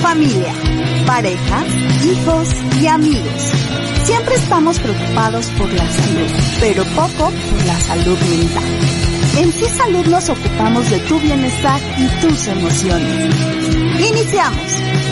familia, pareja, hijos y amigos. Siempre estamos preocupados por la salud, pero poco por la salud mental. En Sí Salud nos ocupamos de tu bienestar y tus emociones. Iniciamos.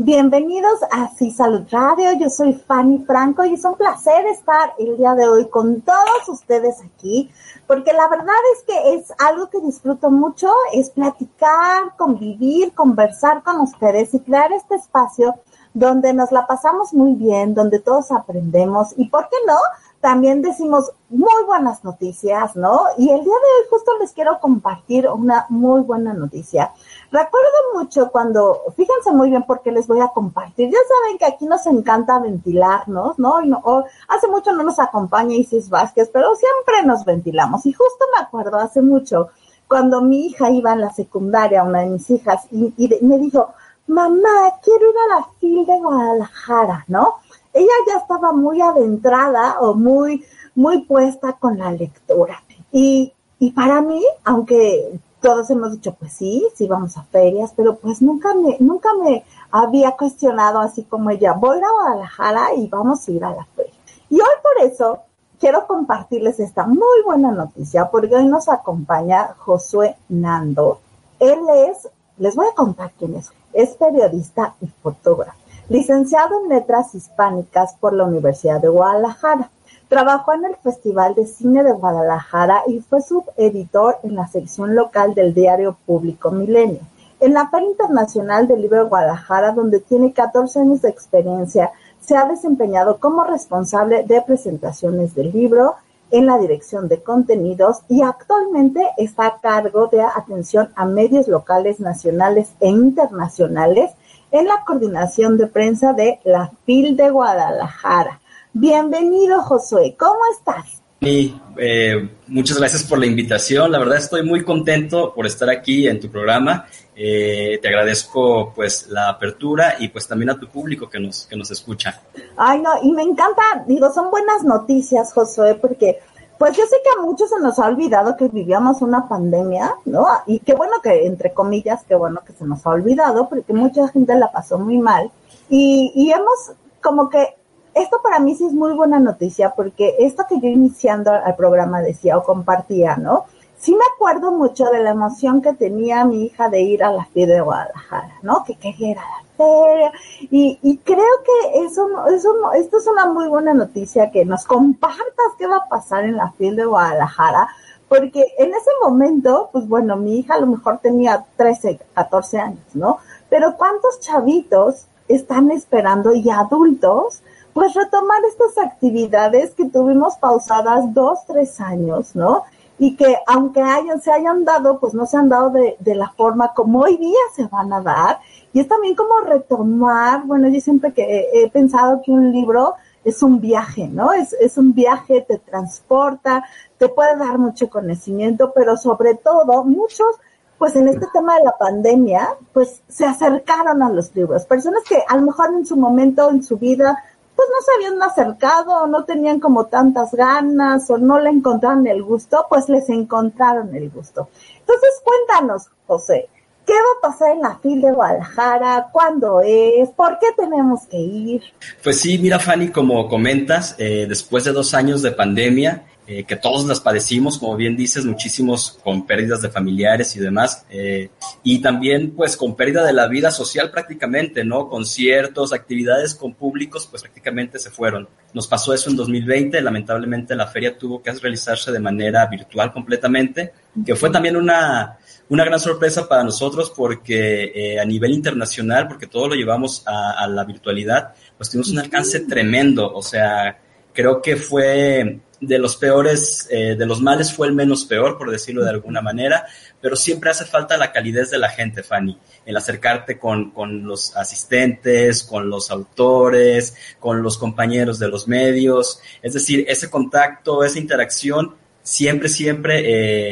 Bienvenidos a Sí Salud Radio, yo soy Fanny Franco y es un placer estar el día de hoy con todos ustedes aquí, porque la verdad es que es algo que disfruto mucho, es platicar, convivir, conversar con ustedes y crear este espacio donde nos la pasamos muy bien, donde todos aprendemos y, ¿por qué no? También decimos muy buenas noticias, ¿no? Y el día de hoy justo les quiero compartir una muy buena noticia. Recuerdo mucho cuando, fíjense muy bien porque les voy a compartir, ya saben que aquí nos encanta ventilarnos, ¿no? No hace mucho no nos acompaña Isis Vázquez, pero siempre nos ventilamos. Y justo me acuerdo hace mucho, cuando mi hija iba en la secundaria, una de mis hijas, y, y me dijo, mamá, quiero ir a la FIL de Guadalajara, ¿no? Ella ya estaba muy adentrada o muy, muy puesta con la lectura. Y, y para mí, aunque todos hemos dicho, pues sí, sí vamos a ferias, pero pues nunca me, nunca me había cuestionado así como ella, voy a Guadalajara y vamos a ir a la feria. Y hoy por eso quiero compartirles esta muy buena noticia, porque hoy nos acompaña Josué Nando. Él es, les voy a contar quién es, es periodista y fotógrafo, licenciado en Letras Hispánicas por la Universidad de Guadalajara. Trabajó en el Festival de Cine de Guadalajara y fue subeditor en la sección local del diario Público Milenio. En la Feria Internacional del Libro de Guadalajara, donde tiene 14 años de experiencia, se ha desempeñado como responsable de presentaciones del libro en la dirección de contenidos y actualmente está a cargo de atención a medios locales, nacionales e internacionales en la coordinación de prensa de la FIL de Guadalajara. Bienvenido, Josué. ¿Cómo estás? Sí, eh, muchas gracias por la invitación. La verdad estoy muy contento por estar aquí en tu programa. Eh, te agradezco pues la apertura y pues también a tu público que nos, que nos escucha. Ay, no, y me encanta, digo, son buenas noticias, Josué, porque pues yo sé que a muchos se nos ha olvidado que vivíamos una pandemia, ¿no? Y qué bueno que, entre comillas, qué bueno que se nos ha olvidado, porque mucha gente la pasó muy mal. Y, y hemos como que, esto para mí sí es muy buena noticia, porque esto que yo iniciando al programa decía o compartía, ¿no? sí me acuerdo mucho de la emoción que tenía mi hija de ir a la feria de Guadalajara, ¿no? Que quería ir a la feria. Y, creo que eso, eso, esto es una muy buena noticia, que nos compartas qué va a pasar en la feria de Guadalajara, porque en ese momento, pues bueno, mi hija a lo mejor tenía 13, 14 años, ¿no? Pero ¿cuántos chavitos están esperando y adultos? Pues retomar estas actividades que tuvimos pausadas dos, tres años, ¿no? y que aunque hayan, se hayan dado, pues no se han dado de, de, la forma como hoy día se van a dar. Y es también como retomar, bueno, yo siempre que he, pensado que un libro es un viaje, ¿no? Es, es un viaje, te transporta, te puede dar mucho conocimiento, pero sobre todo muchos, pues en este tema de la pandemia, pues se acercaron a los libros. Personas que a lo mejor en su momento, en su vida, pues no se habían acercado, no tenían como tantas ganas, o no le encontraron el gusto, pues les encontraron el gusto. Entonces, cuéntanos, José, ¿qué va a pasar en la FIL de Guadalajara? ¿Cuándo es? ¿Por qué tenemos que ir? Pues sí, mira, Fanny, como comentas, eh, después de dos años de pandemia, eh, que todos las padecimos, como bien dices, muchísimos con pérdidas de familiares y demás, eh, y también pues con pérdida de la vida social prácticamente, ¿no? Conciertos, actividades con públicos, pues prácticamente se fueron. Nos pasó eso en 2020, lamentablemente la feria tuvo que realizarse de manera virtual completamente, que fue también una, una gran sorpresa para nosotros porque eh, a nivel internacional, porque todo lo llevamos a, a la virtualidad, pues tuvimos un alcance tremendo, o sea, creo que fue de los peores, eh, de los males fue el menos peor, por decirlo de alguna manera, pero siempre hace falta la calidez de la gente, Fanny, el acercarte con, con los asistentes, con los autores, con los compañeros de los medios, es decir, ese contacto, esa interacción, siempre, siempre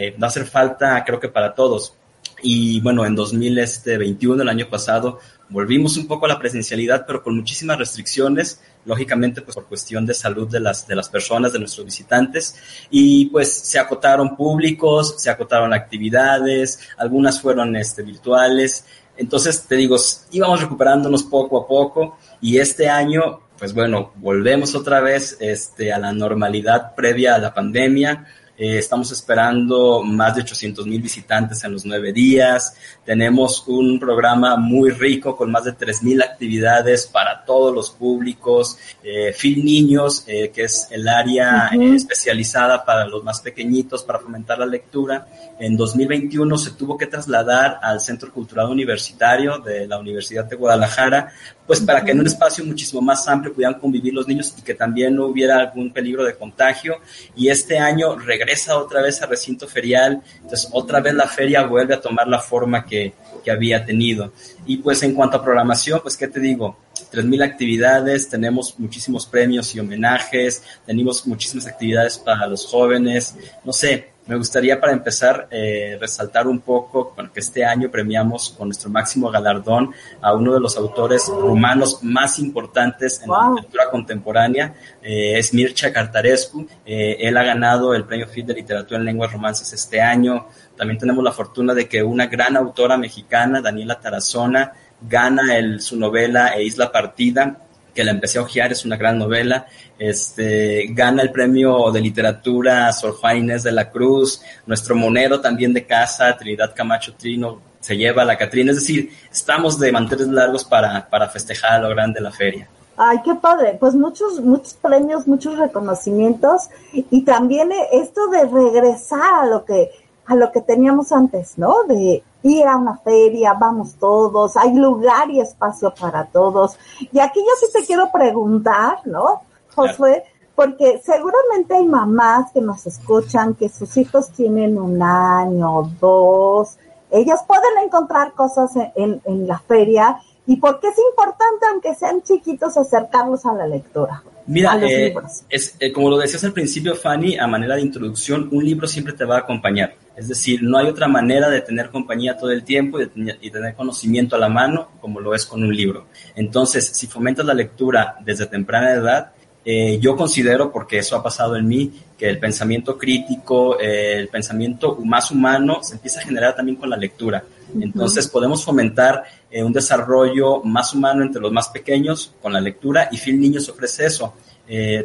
eh, va a hacer falta, creo que para todos. Y bueno, en 2021, el año pasado, volvimos un poco a la presencialidad, pero con muchísimas restricciones, lógicamente pues por cuestión de salud de las, de las personas, de nuestros visitantes, y pues se acotaron públicos, se acotaron actividades, algunas fueron este, virtuales, entonces te digo, íbamos recuperándonos poco a poco y este año, pues bueno, volvemos otra vez este, a la normalidad previa a la pandemia eh, estamos esperando más de 800 mil visitantes en los nueve días. Tenemos un programa muy rico con más de 3 mil actividades para todos los públicos. Eh, Niños, eh, que es el área especializada para los más pequeñitos para fomentar la lectura. En 2021 se tuvo que trasladar al Centro Cultural Universitario de la Universidad de Guadalajara, pues para que en un espacio muchísimo más amplio pudieran convivir los niños y que también no hubiera algún peligro de contagio. Y este año regresa otra vez al recinto ferial, entonces otra vez la feria vuelve a tomar la forma que, que había tenido. Y pues en cuanto a programación, pues qué te digo, 3.000 actividades, tenemos muchísimos premios y homenajes, tenemos muchísimas actividades para los jóvenes, no sé, me gustaría para empezar eh, resaltar un poco bueno, que este año premiamos con nuestro máximo galardón a uno de los autores rumanos más importantes en la literatura contemporánea, eh, es Mircea Cartarescu. Eh, él ha ganado el Premio FIT de Literatura en Lenguas Romances este año. También tenemos la fortuna de que una gran autora mexicana, Daniela Tarazona, gana el, su novela e Isla Partida que la empecé a ojear, es una gran novela. Este, gana el premio de literatura Sor Juan de la Cruz, nuestro monero también de casa, Trinidad Camacho Trino, se lleva la Catrina, es decir, estamos de manteles largos para, para festejar a lo grande la feria. Ay, qué padre. Pues muchos, muchos premios, muchos reconocimientos y también esto de regresar a lo que, a lo que teníamos antes, ¿no? De ir a una feria, vamos todos, hay lugar y espacio para todos. Y aquí yo sí te quiero preguntar, ¿no, Josué? Porque seguramente hay mamás que nos escuchan que sus hijos tienen un año, dos, ellas pueden encontrar cosas en, en, la feria y porque es importante, aunque sean chiquitos, acercarlos a la lectura. Mira, eh, es, eh, como lo decías al principio, Fanny, a manera de introducción, un libro siempre te va a acompañar. Es decir, no hay otra manera de tener compañía todo el tiempo y, de y tener conocimiento a la mano como lo es con un libro. Entonces, si fomentas la lectura desde temprana edad, eh, yo considero, porque eso ha pasado en mí, que el pensamiento crítico, eh, el pensamiento más humano se empieza a generar también con la lectura. Entonces podemos fomentar eh, un desarrollo más humano entre los más pequeños con la lectura y Phil Niños ofrece eso.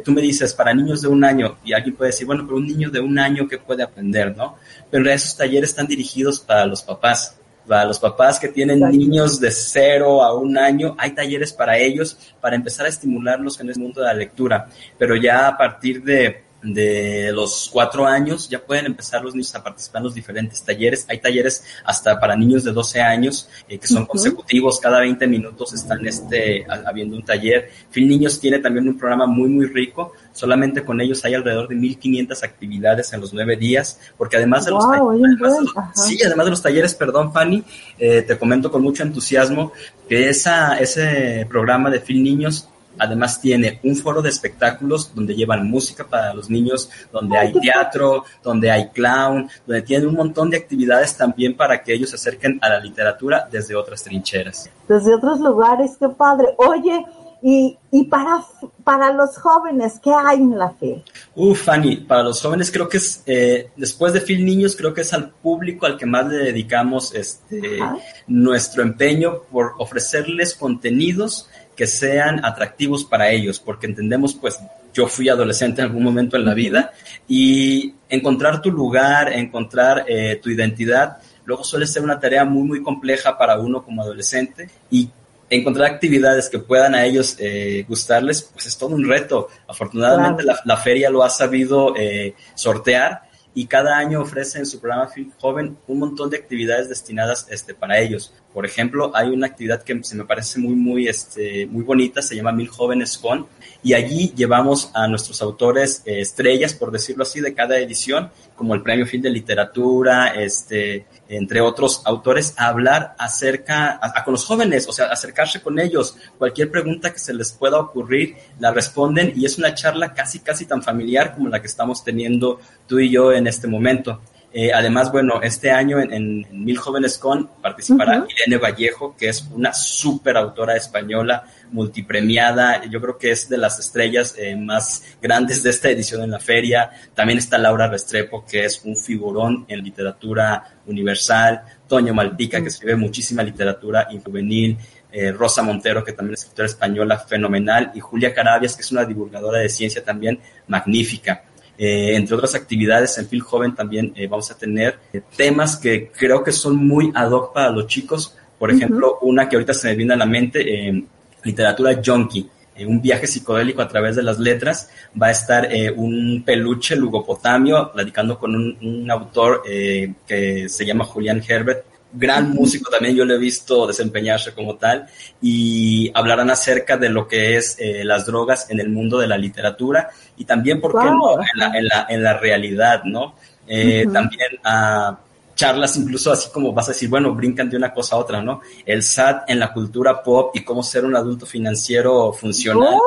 tú me dices, para niños de un año, y alguien puede decir, bueno, pero un niño de un año, ¿qué puede aprender? ¿no? Pero esos talleres están dirigidos para los papás para los papás que tienen niños de cero a un año, hay talleres para ellos para empezar a estimularlos en el mundo de la lectura. Pero ya a partir de de los cuatro años ya pueden empezar los niños a participar en los diferentes talleres. Hay talleres hasta para niños de 12 años eh, que son consecutivos, cada 20 minutos están este, habiendo un taller. Fin Niños tiene también un programa muy, muy rico. Solamente con ellos hay alrededor de 1.500 actividades en los nueve días, porque además de los talleres, sí, además de los talleres, perdón, Fanny, eh, te comento con mucho entusiasmo que esa, ese programa de Fin Niños Además tiene un foro de espectáculos donde llevan música para los niños, donde hay teatro, donde hay clown, donde tienen un montón de actividades también para que ellos se acerquen a la literatura desde otras trincheras. Desde otros lugares, qué padre. Oye, y, y para, para los jóvenes, ¿qué hay en la fe? Uf, Fanny, para los jóvenes creo que es, eh, después de Phil Niños, creo que es al público al que más le dedicamos este, nuestro empeño por ofrecerles contenidos que sean atractivos para ellos, porque entendemos, pues, yo fui adolescente en algún momento en la vida y encontrar tu lugar, encontrar eh, tu identidad, luego suele ser una tarea muy, muy compleja para uno como adolescente y encontrar actividades que puedan a ellos eh, gustarles, pues es todo un reto. Afortunadamente la, feria lo ha sabido eh, sortear y cada año ofrece en su programa Film Joven un montón de actividades destinadas este, para ellos. Por ejemplo, hay una actividad que se me parece muy, muy, este, muy bonita, se llama Mil Jóvenes Con, y allí llevamos a nuestros autores eh, estrellas, por decirlo así, de cada edición, como el Premio Film de Literatura, este, entre otros autores, a hablar acerca, a, con los jóvenes, o sea, acercarse con ellos. Cualquier pregunta que se les pueda ocurrir, la responden y es una charla casi, casi tan familiar como la que estamos teniendo tú y yo en este momento. Eh, además, bueno, este año en, Mil Jóvenes Con participará Irene Vallejo, que es una súper autora española, multipremiada, yo creo que es de las estrellas eh, más grandes de esta edición en la feria. También está Laura Restrepo, que es un figurón en literatura universal, Toño Malpica, que escribe muchísima literatura juvenil, eh, Rosa Montero, que también es escritora española fenomenal, y Julia Carabias, que es una divulgadora de ciencia también magnífica. Eh, entre otras actividades, en Phil Joven también eh, vamos a tener temas que creo que son muy ad hoc para los chicos. Por ejemplo, una que ahorita se me viene a la mente, literatura junkie un viaje psicodélico a través de las letras. Va a estar un peluche lugopotamio, platicando con un, un autor que se llama Julián Herbert, gran músico también, yo lo he visto desempeñarse como tal, y hablarán acerca de lo que es eh, las drogas en el mundo de la literatura y también, ¿por qué no?, en la, en, la, en la realidad, ¿no? Eh, también a charlas incluso así como vas a decir, bueno, brincan de una cosa a otra, ¿no? El SAT en la cultura pop y cómo ser un adulto financiero funcional.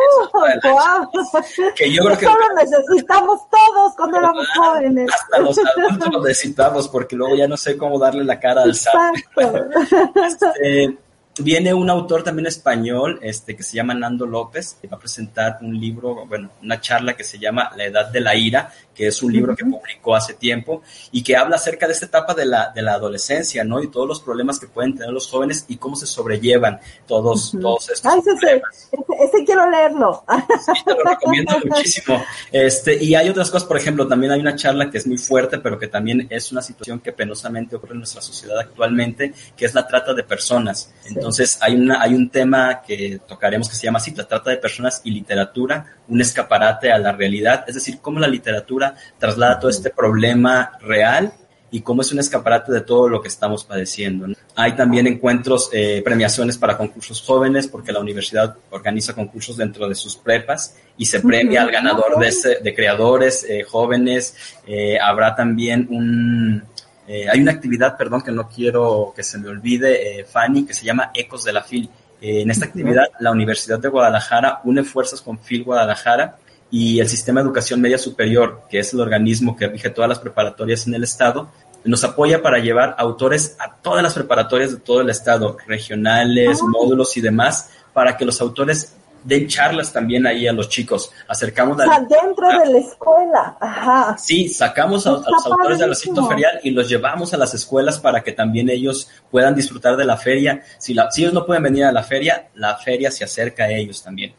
que yo creo que lo necesitamos todos cuando éramos jóvenes. Hasta los adultos lo necesitamos porque luego ya no sé cómo darle la cara al SAT. este, Viene un autor también español, este, que se llama Nando López, que va a presentar un libro, bueno, una charla que se llama La Edad de la Ira, que es un libro que publicó hace tiempo y que habla acerca de esta etapa de la, de la adolescencia, ¿no? Y todos los problemas que pueden tener los jóvenes y cómo se sobrellevan todos, todos estos Ay, problemas. Ese, quiero leerlo. Sí, te lo recomiendo muchísimo. Este, y hay otras cosas, por ejemplo, también hay una charla que es muy fuerte, pero que también es una situación que penosamente ocurre en nuestra sociedad actualmente, que es la trata de personas. Entonces, hay, una, hay un tema que tocaremos que se llama así, la trata de personas y literatura, un escaparate a la realidad, es decir, cómo la literatura traslada todo este problema real y cómo es un escaparate de todo lo que estamos padeciendo. Hay también encuentros, eh, premiaciones para concursos jóvenes, porque la universidad organiza concursos dentro de sus prepas y se premia al ganador de, de creadores eh, jóvenes. Eh, habrá también un, hay una actividad, perdón, que no quiero que se me olvide, Fanny, que se llama Ecos de la FIL. En esta actividad, la Universidad de Guadalajara une fuerzas con FIL Guadalajara y el Sistema de Educación Media Superior, que es el organismo que rige todas las preparatorias en el Estado, nos apoya para llevar autores a todas las preparatorias de todo el Estado, regionales, ah. módulos y demás, para que los autores den charlas también ahí a los chicos. Acercamos sea, dentro de la escuela. Ajá. Sí, sacamos a, los autores del recinto ferial y los llevamos a las escuelas para que también ellos puedan disfrutar de la feria. Si, la, si ellos no pueden venir a la feria, la feria se acerca a ellos también.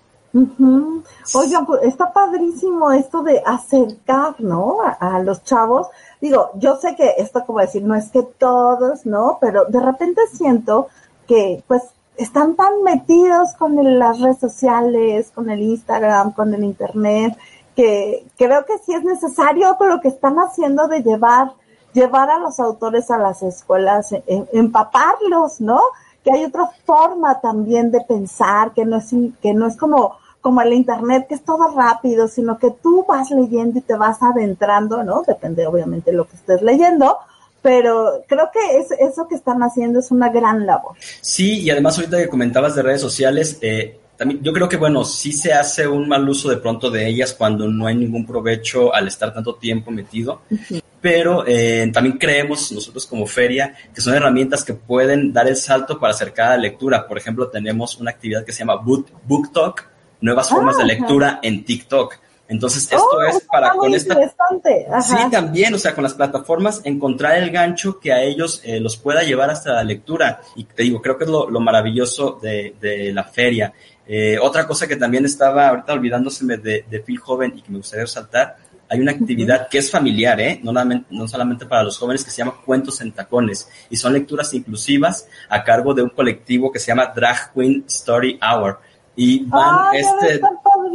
Oigan, pues está padrísimo esto de acercar, ¿no? A, a, los chavos. Digo, yo sé que esto, como decir, no es que todos, ¿no? Pero de repente siento que, pues, están tan metidos con las redes sociales, con el Instagram, con el Internet, que creo que sí es necesario pero lo que están haciendo de llevar, llevar a los autores a las escuelas, empaparlos, ¿no? Que hay otra forma también de pensar, que no es, que no es como, como el internet, que es todo rápido, sino que tú vas leyendo y te vas adentrando, ¿no? Depende obviamente de lo que estés leyendo, pero creo que es, eso que están haciendo es una gran labor. Sí, y además ahorita que comentabas de redes sociales, eh, también yo creo que bueno, sí se hace un mal uso de pronto de ellas cuando no hay ningún provecho al estar tanto tiempo metido, pero eh, también creemos nosotros como feria que son herramientas que pueden dar el salto para acercar a la lectura. Por ejemplo, tenemos una actividad que se llama Book, Book Talk, nuevas formas de ah, lectura en TikTok entonces, esto oh, es para con esta. Sí, también, o sea, con las plataformas, encontrar el gancho que a ellos eh, los pueda llevar hasta la lectura. Y te digo, creo que es lo, maravilloso de, de, la feria. Eh, otra cosa que también estaba ahorita olvidándoseme de, de Phil Joven y que me gustaría resaltar, hay una actividad que es familiar, ¿eh? no, no solamente para los jóvenes, que se llama Cuentos en Tacones. Y son lecturas inclusivas a cargo de un colectivo que se llama Drag Queen Story Hour. Y van, este,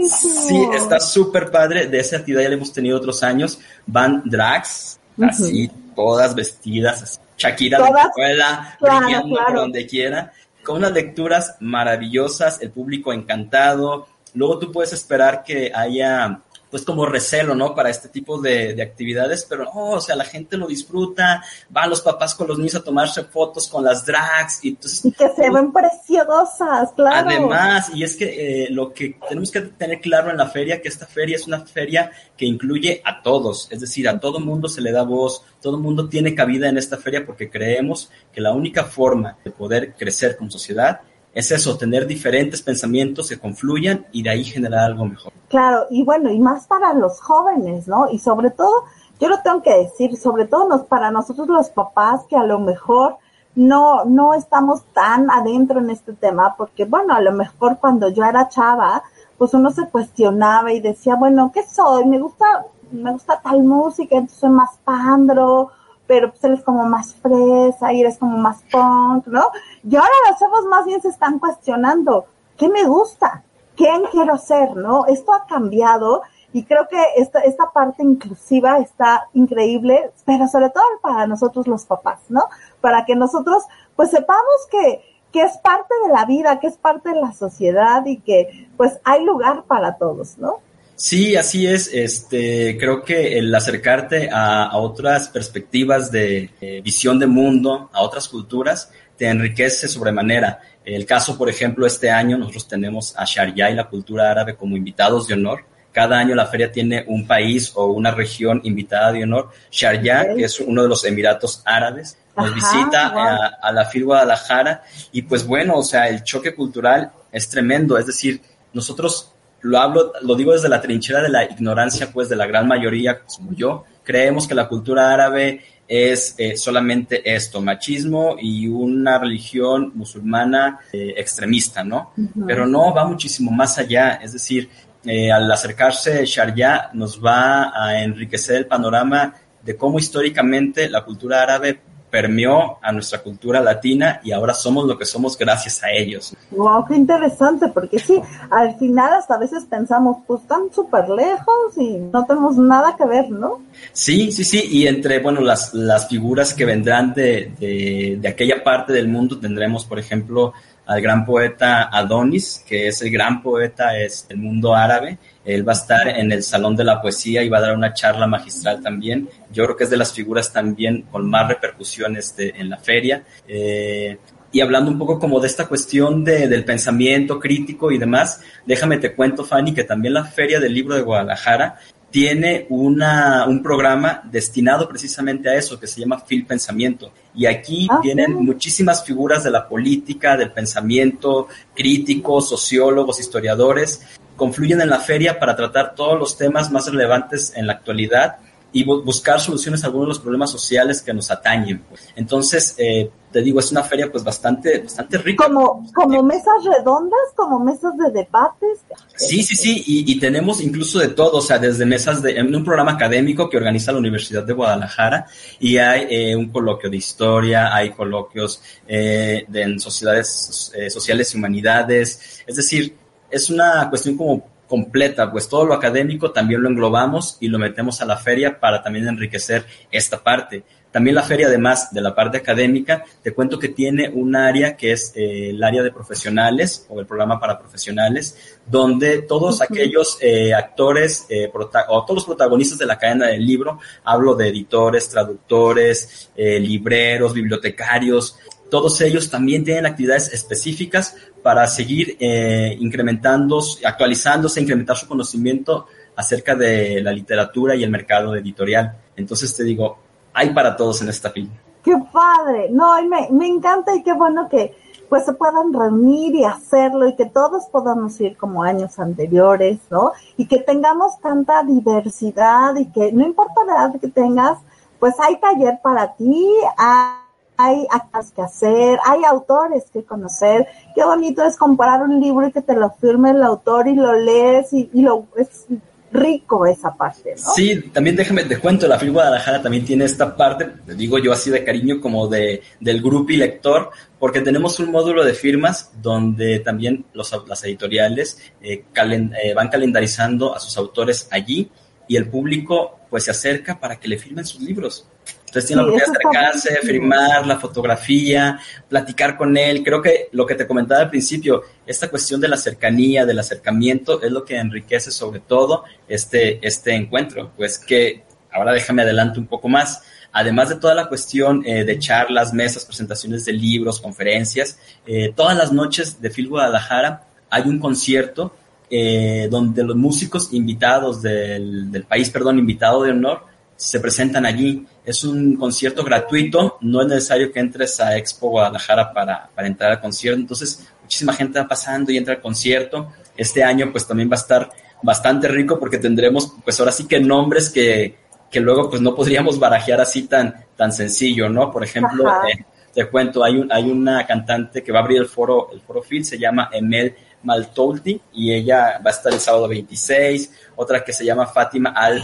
sí, está súper padre. De esa actividad ya la hemos tenido otros años. Van drags, así, todas vestidas, así, Shakira de la escuela, brillando por donde quiera, con unas lecturas maravillosas, el público encantado. Luego tú puedes esperar que haya pues como recelo, ¿no? Para este tipo de, de actividades, pero no, o sea, la gente lo disfruta, van los papás con los niños a tomarse fotos con las drags y entonces... Y que se ven preciosas, claro. Además, y es que eh, lo que tenemos que tener claro en la feria, que esta feria es una feria que incluye a todos, es decir, a todo mundo se le da voz, todo mundo tiene cabida en esta feria porque creemos que la única forma de poder crecer como sociedad es eso, tener diferentes pensamientos que confluyan y de ahí generar algo mejor. Claro, y bueno, y más para los jóvenes, ¿no? Y sobre todo, yo lo tengo que decir, sobre todo nos, para nosotros los papás que a lo mejor no, no estamos tan adentro en este tema, porque bueno, a lo mejor cuando yo era chava, pues uno se cuestionaba y decía, bueno, ¿qué soy? Me gusta, me gusta tal música, entonces soy más pandro, pero pues él es como más fresa y eres como más punk, ¿no? Y ahora los chavos más bien se están cuestionando, ¿qué me gusta? ¿Quién quiero ser? ¿No? Esto ha cambiado y creo que esta, esta parte inclusiva está increíble, pero sobre todo para nosotros los papás, ¿no? Para que nosotros pues sepamos que, que es parte de la vida, que es parte de la sociedad y que pues hay lugar para todos, ¿no? Sí, así es. Este, creo que el acercarte a, otras perspectivas de eh, visión de mundo, a otras culturas, te enriquece sobremanera. El caso, por ejemplo, este año nosotros tenemos a Sharia y la cultura árabe como invitados de honor. Cada año la feria tiene un país o una región invitada de honor. Sharjah, que es uno de los Emiratos Árabes, nos visita a, a, la FIL Guadalajara y pues bueno, o sea, el choque cultural es tremendo. Es decir, nosotros lo hablo, lo digo desde la trinchera de la ignorancia, pues de la gran mayoría, como yo, creemos que la cultura árabe es eh, solamente esto, machismo y una religión musulmana eh, extremista, ¿no? Pero no, va muchísimo más allá, es decir, eh, al acercarse Sharia nos va a enriquecer el panorama de cómo históricamente la cultura árabe permeó a nuestra cultura latina y ahora somos lo que somos gracias a ellos. Wow, qué interesante, porque sí, al final hasta a veces pensamos, pues están súper lejos y no tenemos nada que ver, ¿no? Sí, sí, sí, y entre, bueno, las, las figuras que vendrán de, de, de aquella parte del mundo tendremos, por ejemplo, al gran poeta Adonis, que es el gran poeta es el mundo árabe. Él va a estar en el Salón de la Poesía y va a dar una charla magistral también. Yo creo que es de las figuras también con más repercusiones de, en la feria. Eh, y hablando un poco como de esta cuestión de, del pensamiento crítico y demás, déjame te cuento, Fanny, que también la Feria del Libro de Guadalajara tiene una, un programa destinado precisamente a eso, que se llama Fil Pensamiento. Y aquí ah, vienen muchísimas figuras de la política, del pensamiento, críticos, sociólogos, historiadores, confluyen en la feria para tratar todos los temas más relevantes en la actualidad y buscar soluciones a algunos de los problemas sociales que nos atañen. Pues. Entonces, eh, te digo, es una feria pues bastante, bastante rica. Como, como mesas redondas, como mesas de debates. Sí, sí, sí, y, y, tenemos incluso de todo, o sea, desde mesas de, en un programa académico que organiza la Universidad de Guadalajara y hay eh, un coloquio de historia, hay coloquios eh, de, en sociedades eh, sociales y humanidades, es decir, es una cuestión como completa, pues todo lo académico también lo englobamos y lo metemos a la feria para también enriquecer esta parte. También la feria, además de la parte académica, te cuento que tiene un área que es eh, el área de profesionales o el programa para profesionales, donde todos aquellos eh, actores eh, o todos los protagonistas de la cadena del libro, hablo de editores, traductores, eh, libreros, bibliotecarios, todos ellos también tienen actividades específicas para seguir eh, incrementando, actualizándose, incrementar su conocimiento acerca de la literatura y el mercado editorial. Entonces te digo, hay para todos en esta film. Qué padre, no, me, me encanta y qué bueno que pues se puedan reunir y hacerlo y que todos podamos ir como años anteriores, ¿no? Y que tengamos tanta diversidad y que no importa la edad que tengas, pues hay taller para ti, hay actas que hacer, hay autores que conocer. Qué bonito es comparar un libro y que te lo firme el autor y lo lees y, lo es rico esa parte, ¿no? Sí, también déjame te cuento, la FIL Guadalajara también tiene esta parte, te digo yo así de cariño como de del grupo y lector, porque tenemos un módulo de firmas donde también los, las editoriales eh, eh, van calendarizando a sus autores allí y el público pues se acerca para que le firmen sus libros. Entonces tiene la oportunidad de acercarse, firmar la fotografía, platicar con él. Creo que lo que te comentaba al principio, esta cuestión de la cercanía, del acercamiento, es lo que enriquece sobre todo este, este encuentro. Pues que ahora déjame adelante un poco más. Además de toda la cuestión eh, de charlas, mesas, presentaciones de libros, conferencias, eh, todas las noches de Phil Guadalajara hay un concierto eh, donde los músicos invitados del, del país, perdón, invitado de honor, se presentan allí. Es un concierto gratuito, no es necesario que entres a Expo Guadalajara para, para entrar al concierto. Entonces, muchísima gente va pasando y entra al concierto. Este año, pues también va a estar bastante rico porque tendremos, pues ahora sí que nombres que, que luego, pues no podríamos barajear así tan, tan sencillo, ¿no? Por ejemplo, eh, te cuento, hay, un, hay una cantante que va a abrir el foro, el foro Phil, se llama Emel Maltolti y ella va a estar el sábado 26, otra que se llama Fátima Al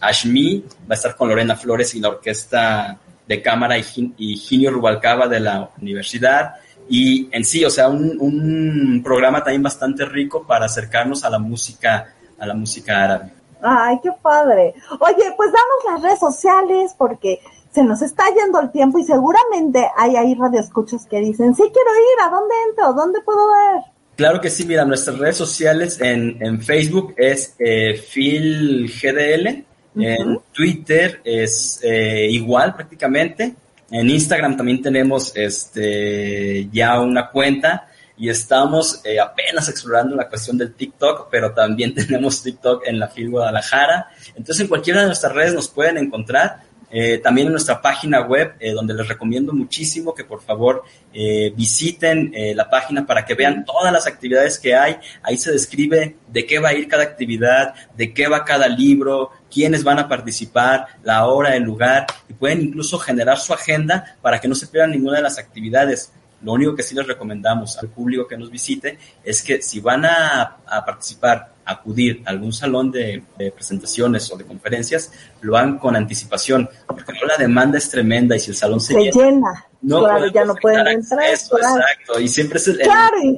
Ashmi, va a estar con Lorena Flores y la orquesta de cámara y, Ginio Rubalcaba de la universidad y en sí, o sea, un, un, programa también bastante rico para acercarnos a la música, a la música árabe. Ay, qué padre. Oye, pues damos las redes sociales porque se nos está yendo el tiempo y seguramente hay ahí radioescuchas que dicen, sí quiero ir, ¿a dónde entro? ¿Dónde puedo ver? Claro que sí, mira, nuestras redes sociales en, en Facebook es eh, PhilGDL, en Twitter es eh, igual prácticamente, en Instagram también tenemos este ya una cuenta y estamos eh, apenas explorando la cuestión del TikTok, pero también tenemos TikTok en la Phil Guadalajara. Entonces en cualquiera de nuestras redes nos pueden encontrar. Eh, también en nuestra página web, eh, donde les recomiendo muchísimo que por favor eh, visiten la página para que vean todas las actividades que hay. Ahí se describe de qué va a ir cada actividad, de qué va cada libro, quiénes van a participar, la hora, el lugar, y pueden incluso generar su agenda para que no se pierdan ninguna de las actividades. Lo único que sí les recomendamos al público que nos visite es que si van a, a participar acudir a algún salón de, presentaciones o de conferencias, lo hagan con anticipación, porque la demanda es tremenda y si el salón se, llena, no claro, ya no pueden entrar. Exacto, y siempre es el,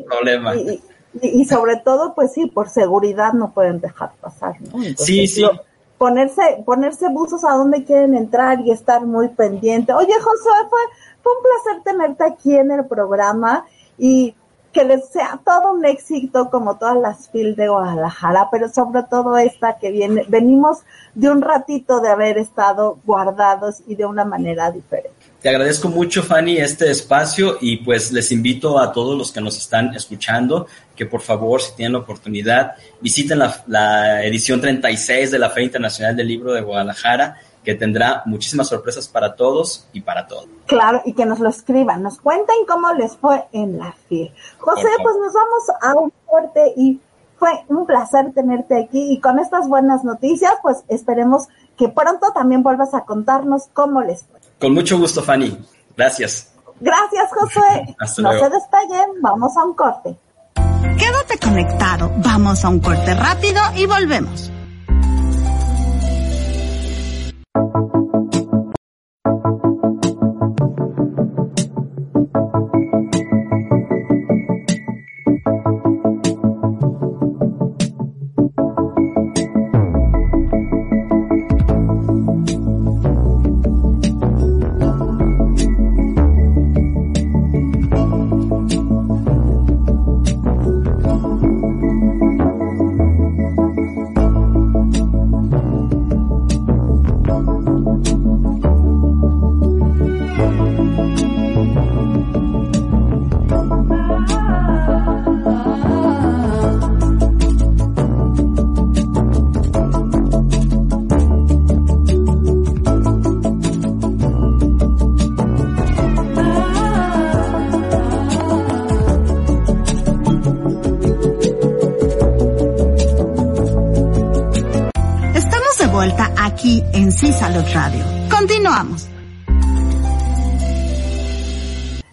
problema. Y, sobre todo, pues sí, por seguridad no pueden dejar pasar, ¿no? sí, sí. ponerse, ponerse buzos a donde quieren entrar y estar muy pendiente. Oye, José, fue, fue un placer tenerte aquí en el programa y que les sea todo un éxito como todas las filas de Guadalajara, pero sobre todo esta que viene, venimos de un ratito de haber estado guardados y de una manera diferente. Te agradezco mucho, Fanny, este espacio y pues les invito a todos los que nos están escuchando que por favor, si tienen la oportunidad, visiten la, la edición 36 de la Feria Internacional del Libro de Guadalajara que tendrá muchísimas sorpresas para todos y para todos. Claro, y que nos lo escriban, nos cuenten cómo les fue en la FIL. José, pues nos vamos a un fuerte y fue un placer tenerte aquí y con estas buenas noticias, pues esperemos que pronto también vuelvas a contarnos cómo les fue. Con mucho gusto, Fanny. Gracias. Gracias, José. no se despeguen, vamos a un corte. Quédate conectado, vamos a un corte rápido y volvemos. Thank you. Salud Radio. Continuamos.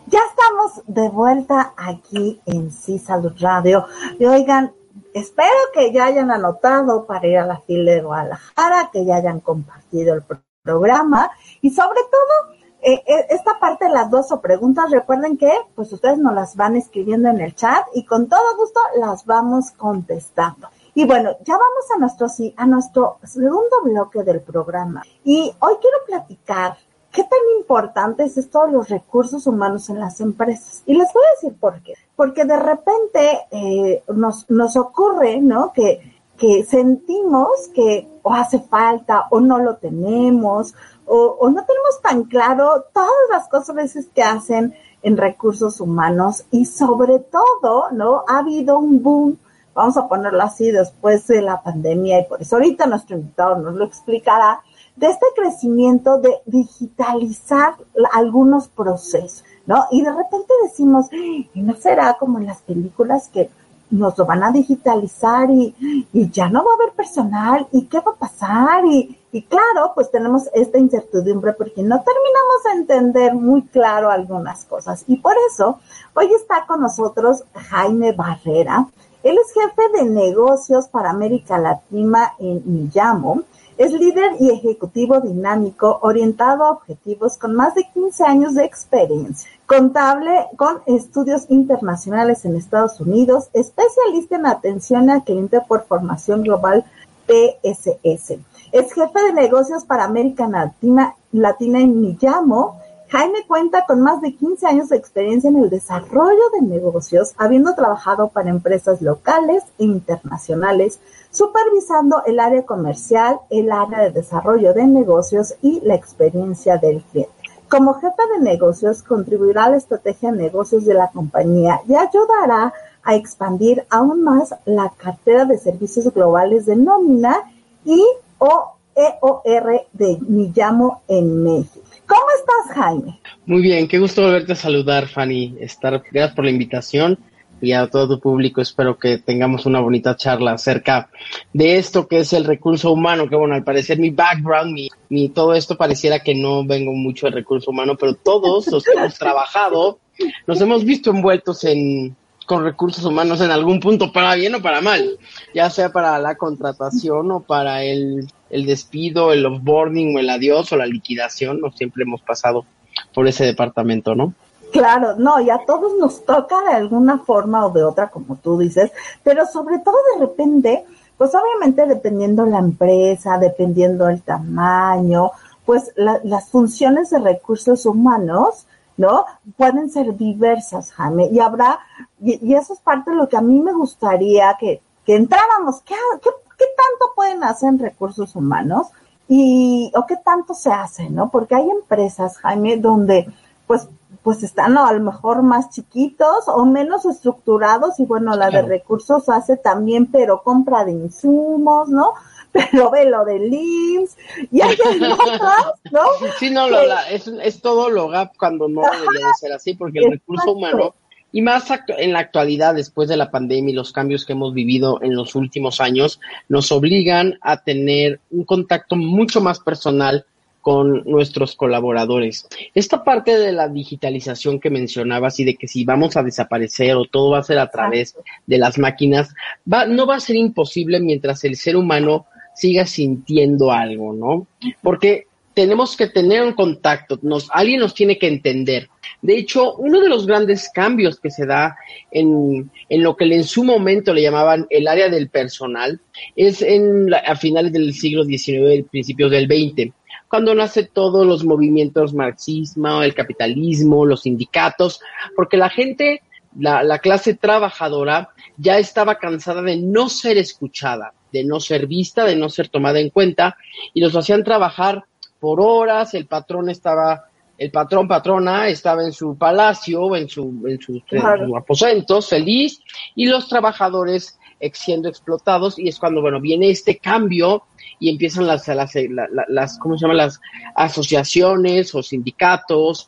Ya estamos de vuelta aquí en Sí Salud Radio. Y oigan, espero que ya hayan anotado para ir a la fila de Guadalajara, que ya hayan compartido el programa y sobre todo eh, eh, esta parte de las dos o preguntas, recuerden que pues ustedes nos las van escribiendo en el chat y con todo gusto las vamos contestando. Y bueno, ya vamos a nuestro, a nuestro segundo bloque del programa. Y hoy quiero platicar ¿qué tan importante es esto de los recursos humanos en las empresas? Y les voy a decir por qué. Porque de repente eh, nos, nos ocurre, ¿no? Que, que sentimos que o hace falta o no lo tenemos o, o no tenemos tan claro todas las cosas a veces que hacen en recursos humanos y sobre todo, ¿no? Ha habido un boom, vamos a ponerlo así, después de la pandemia y por eso ahorita nuestro invitado nos lo explicará, de este crecimiento de digitalizar algunos procesos, ¿no? Y de repente decimos, ¿y no será como en las películas que nos lo van a digitalizar y, y ya no va a haber personal y qué va a pasar y, y claro, pues tenemos esta incertidumbre porque no terminamos de entender muy claro algunas cosas. Y por eso hoy está con nosotros Jaime Barrera. Él es jefe de negocios para América Latina en Millamo. Es líder y ejecutivo dinámico orientado a objetivos con más de 15 años de experiencia. Contable con estudios internacionales en Estados Unidos, especialista en atención al cliente por formación global PSS. Es jefe de negocios para América Latina, Latina en Millamo. Jaime cuenta con más de 15 años de experiencia en el desarrollo de negocios, habiendo trabajado para empresas locales e internacionales, supervisando el área comercial, el área de desarrollo de negocios y la experiencia del cliente. Como jefe de negocios, contribuirá a la estrategia de negocios de la compañía y ayudará a expandir aún más la cartera de servicios globales de nómina y o EOR de Millamo en México. ¿Cómo estás, Jaime? Muy bien, qué gusto volverte a saludar, Fanny. Estar, gracias por la invitación y a todo tu público. Espero que tengamos una bonita charla acerca de esto que es el recurso humano, que bueno, al parecer mi background, mi, todo esto pareciera que no vengo mucho del recurso humano, pero todos los que hemos trabajado nos hemos visto envueltos en con recursos humanos en algún punto, para bien o para mal, ya sea para la contratación o para el, el despido, el offboarding o el adiós o la liquidación, no siempre hemos pasado por ese departamento, ¿no? Claro, no, y a todos nos toca de alguna forma o de otra, como tú dices, pero sobre todo de repente, pues obviamente dependiendo la empresa, dependiendo el tamaño, pues la, las funciones de recursos humanos, ¿no? Pueden ser diversas, Jaime, y habrá, y, eso es parte de lo que a mí me gustaría que, que entráramos, ¿qué, qué, qué tanto pueden hacer en recursos humanos? Y, o qué tanto se hace, ¿no? Porque hay empresas, Jaime, donde, pues, pues están a lo mejor más chiquitos o menos estructurados y bueno, la de recursos hace también, pero compra de insumos, ¿no? Pero ve lo de LIMS y hay otras, ¿no? Sí, no, lo, la, es, es, todo lo gap cuando no debería de ser así, porque el recurso humano y más en la actualidad, después de la pandemia y los cambios que hemos vivido en los últimos años, nos obligan a tener un contacto mucho más personal con nuestros colaboradores. Esta parte de la digitalización que mencionabas y de que si vamos a desaparecer o todo va a ser a través de las máquinas, va, no va a ser imposible mientras el ser humano siga sintiendo algo, ¿no? Porque tenemos que tener un contacto, nos, alguien nos tiene que entender. De hecho, uno de los grandes cambios que se da en, en lo que en su momento le llamaban el área del personal es en a finales del siglo XIX, principios del XX cuando nace todos los movimientos marxismo, el capitalismo, los sindicatos, porque la gente, la, la clase trabajadora ya estaba cansada de no ser escuchada, de no ser vista, de no ser tomada en cuenta, y los hacían trabajar por horas, el patrón estaba el patrón patrona estaba en su palacio, en, su, en, sus, claro. en sus aposentos, feliz, y los trabajadores siendo explotados, y es cuando, bueno, viene este cambio y empiezan las, las, las, las ¿cómo se llama? Las asociaciones o sindicatos,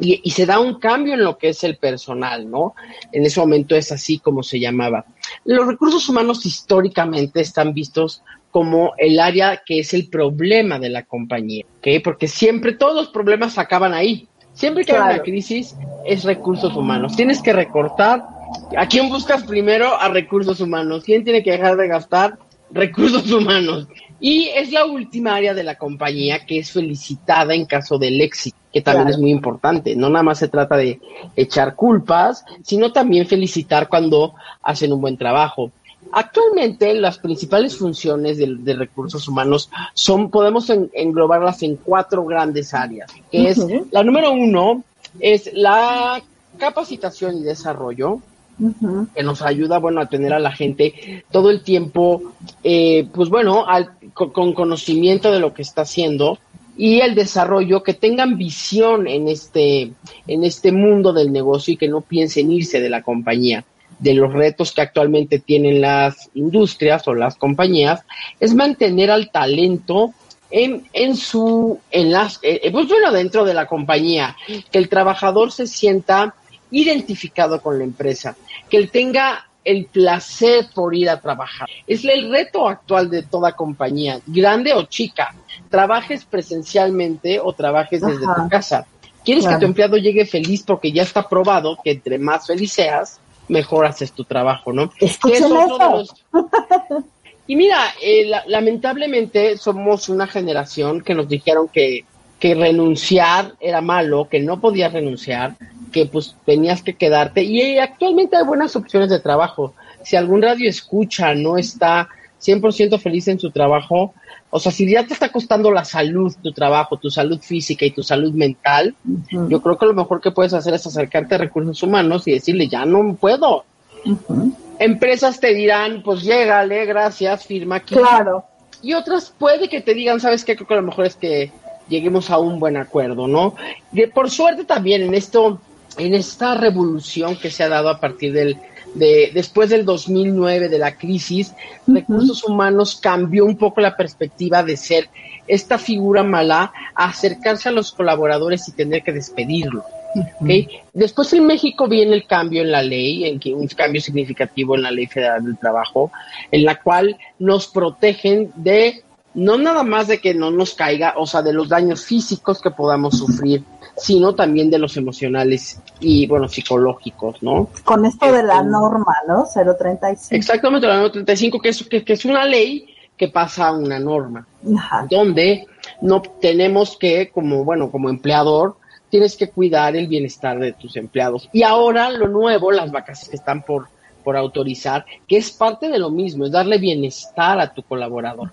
y, y, se da un cambio en lo que es el personal, ¿no? En ese momento es así como se llamaba. Los recursos humanos históricamente están vistos como el área que es el problema de la compañía, ¿ok? Porque siempre todos los problemas acaban ahí. Siempre que claro. hay una crisis es recursos humanos. Tienes que recortar. ¿A quién buscas primero? A recursos humanos. ¿Quién tiene que dejar de gastar? Recursos humanos. Y es la última área de la compañía que es felicitada en caso del éxito, que también claro. es muy importante. No nada más se trata de echar culpas, sino también felicitar cuando hacen un buen trabajo. Actualmente las principales funciones de, recursos humanos son, podemos englobarlas en cuatro grandes áreas, que es la número uno es la capacitación y desarrollo, que nos ayuda, bueno, a tener a la gente todo el tiempo, eh, pues bueno, con, conocimiento de lo que está haciendo y el desarrollo, que tengan visión en este, en este mundo del negocio y que no piensen irse de la compañía de los retos que actualmente tienen las industrias o las compañías es mantener al talento en, en su, en las, eh, eh, pues bueno, dentro de la compañía, que el trabajador se sienta identificado con la empresa, que él tenga el placer por ir a trabajar. Es el reto actual de toda compañía, grande o chica. Trabajes presencialmente o trabajes desde tu casa. Quieres que tu empleado llegue feliz porque ya está probado que entre más feliz seas, mejor haces tu trabajo, ¿no? y mira, eh, lamentablemente somos una generación que nos dijeron que, que renunciar era malo, que no podías renunciar, que pues tenías que quedarte. Y actualmente hay buenas opciones de trabajo. Si algún radio escucha no está 100% feliz en su trabajo, o sea, si ya te está costando la salud, tu trabajo, tu salud física y tu salud mental, yo creo que lo mejor que puedes hacer es acercarte a recursos humanos y decirle, ya no puedo. Empresas te dirán, pues llégale, gracias, firma aquí. Claro. Y otras puede que te digan, ¿sabes qué? Creo que lo mejor es que lleguemos a un buen acuerdo, ¿no? De, por suerte también en esto, en esta revolución que se ha dado a partir del de después del 2009 de la crisis, recursos humanos cambió un poco la perspectiva de ser esta figura mala acercarse a los colaboradores y tener que despedirlo. Después en México viene el cambio en la ley, en que un cambio significativo en la ley federal del trabajo, en la cual nos protegen de no nada más de que no nos caiga, o sea, de los daños físicos que podamos sufrir sino también de los emocionales y, bueno, psicológicos, ¿no? Con esto de la norma, ¿no? 035. Exactamente, la norma 35, que es, que, es una ley que pasa a una norma, donde no tenemos que, como, bueno, como empleador, tienes que cuidar el bienestar de tus empleados. Y ahora lo nuevo, las vacaciones que están por por autorizar, que es parte de lo mismo, es darle bienestar a tu colaborador.